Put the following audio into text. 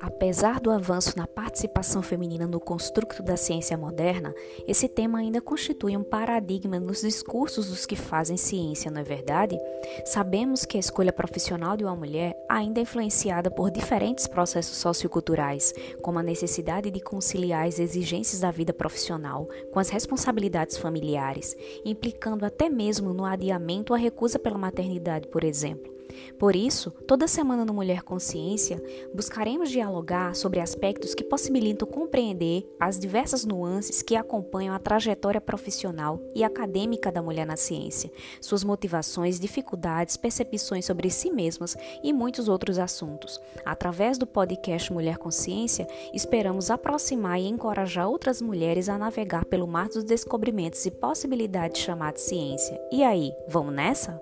Apesar do avanço na participação feminina no construto da ciência moderna, esse tema ainda constitui um paradigma nos discursos dos que fazem ciência, não é verdade? Sabemos que a escolha profissional de uma mulher ainda é influenciada por diferentes processos socioculturais, como a necessidade de conciliar as exigências da vida profissional com as responsabilidades familiares, implicando até mesmo no adiamento a recusa pela maternidade, por exemplo. Por isso, toda semana no Mulher Consciência, buscaremos dialogar sobre aspectos que possibilitam compreender as diversas nuances que acompanham a trajetória profissional e acadêmica da mulher na ciência, suas motivações, dificuldades, percepções sobre si mesmas e muitos outros assuntos. Através do podcast Mulher Consciência, esperamos aproximar e encorajar outras mulheres a navegar pelo mar dos descobrimentos e possibilidades chamadas ciência. E aí, vamos nessa?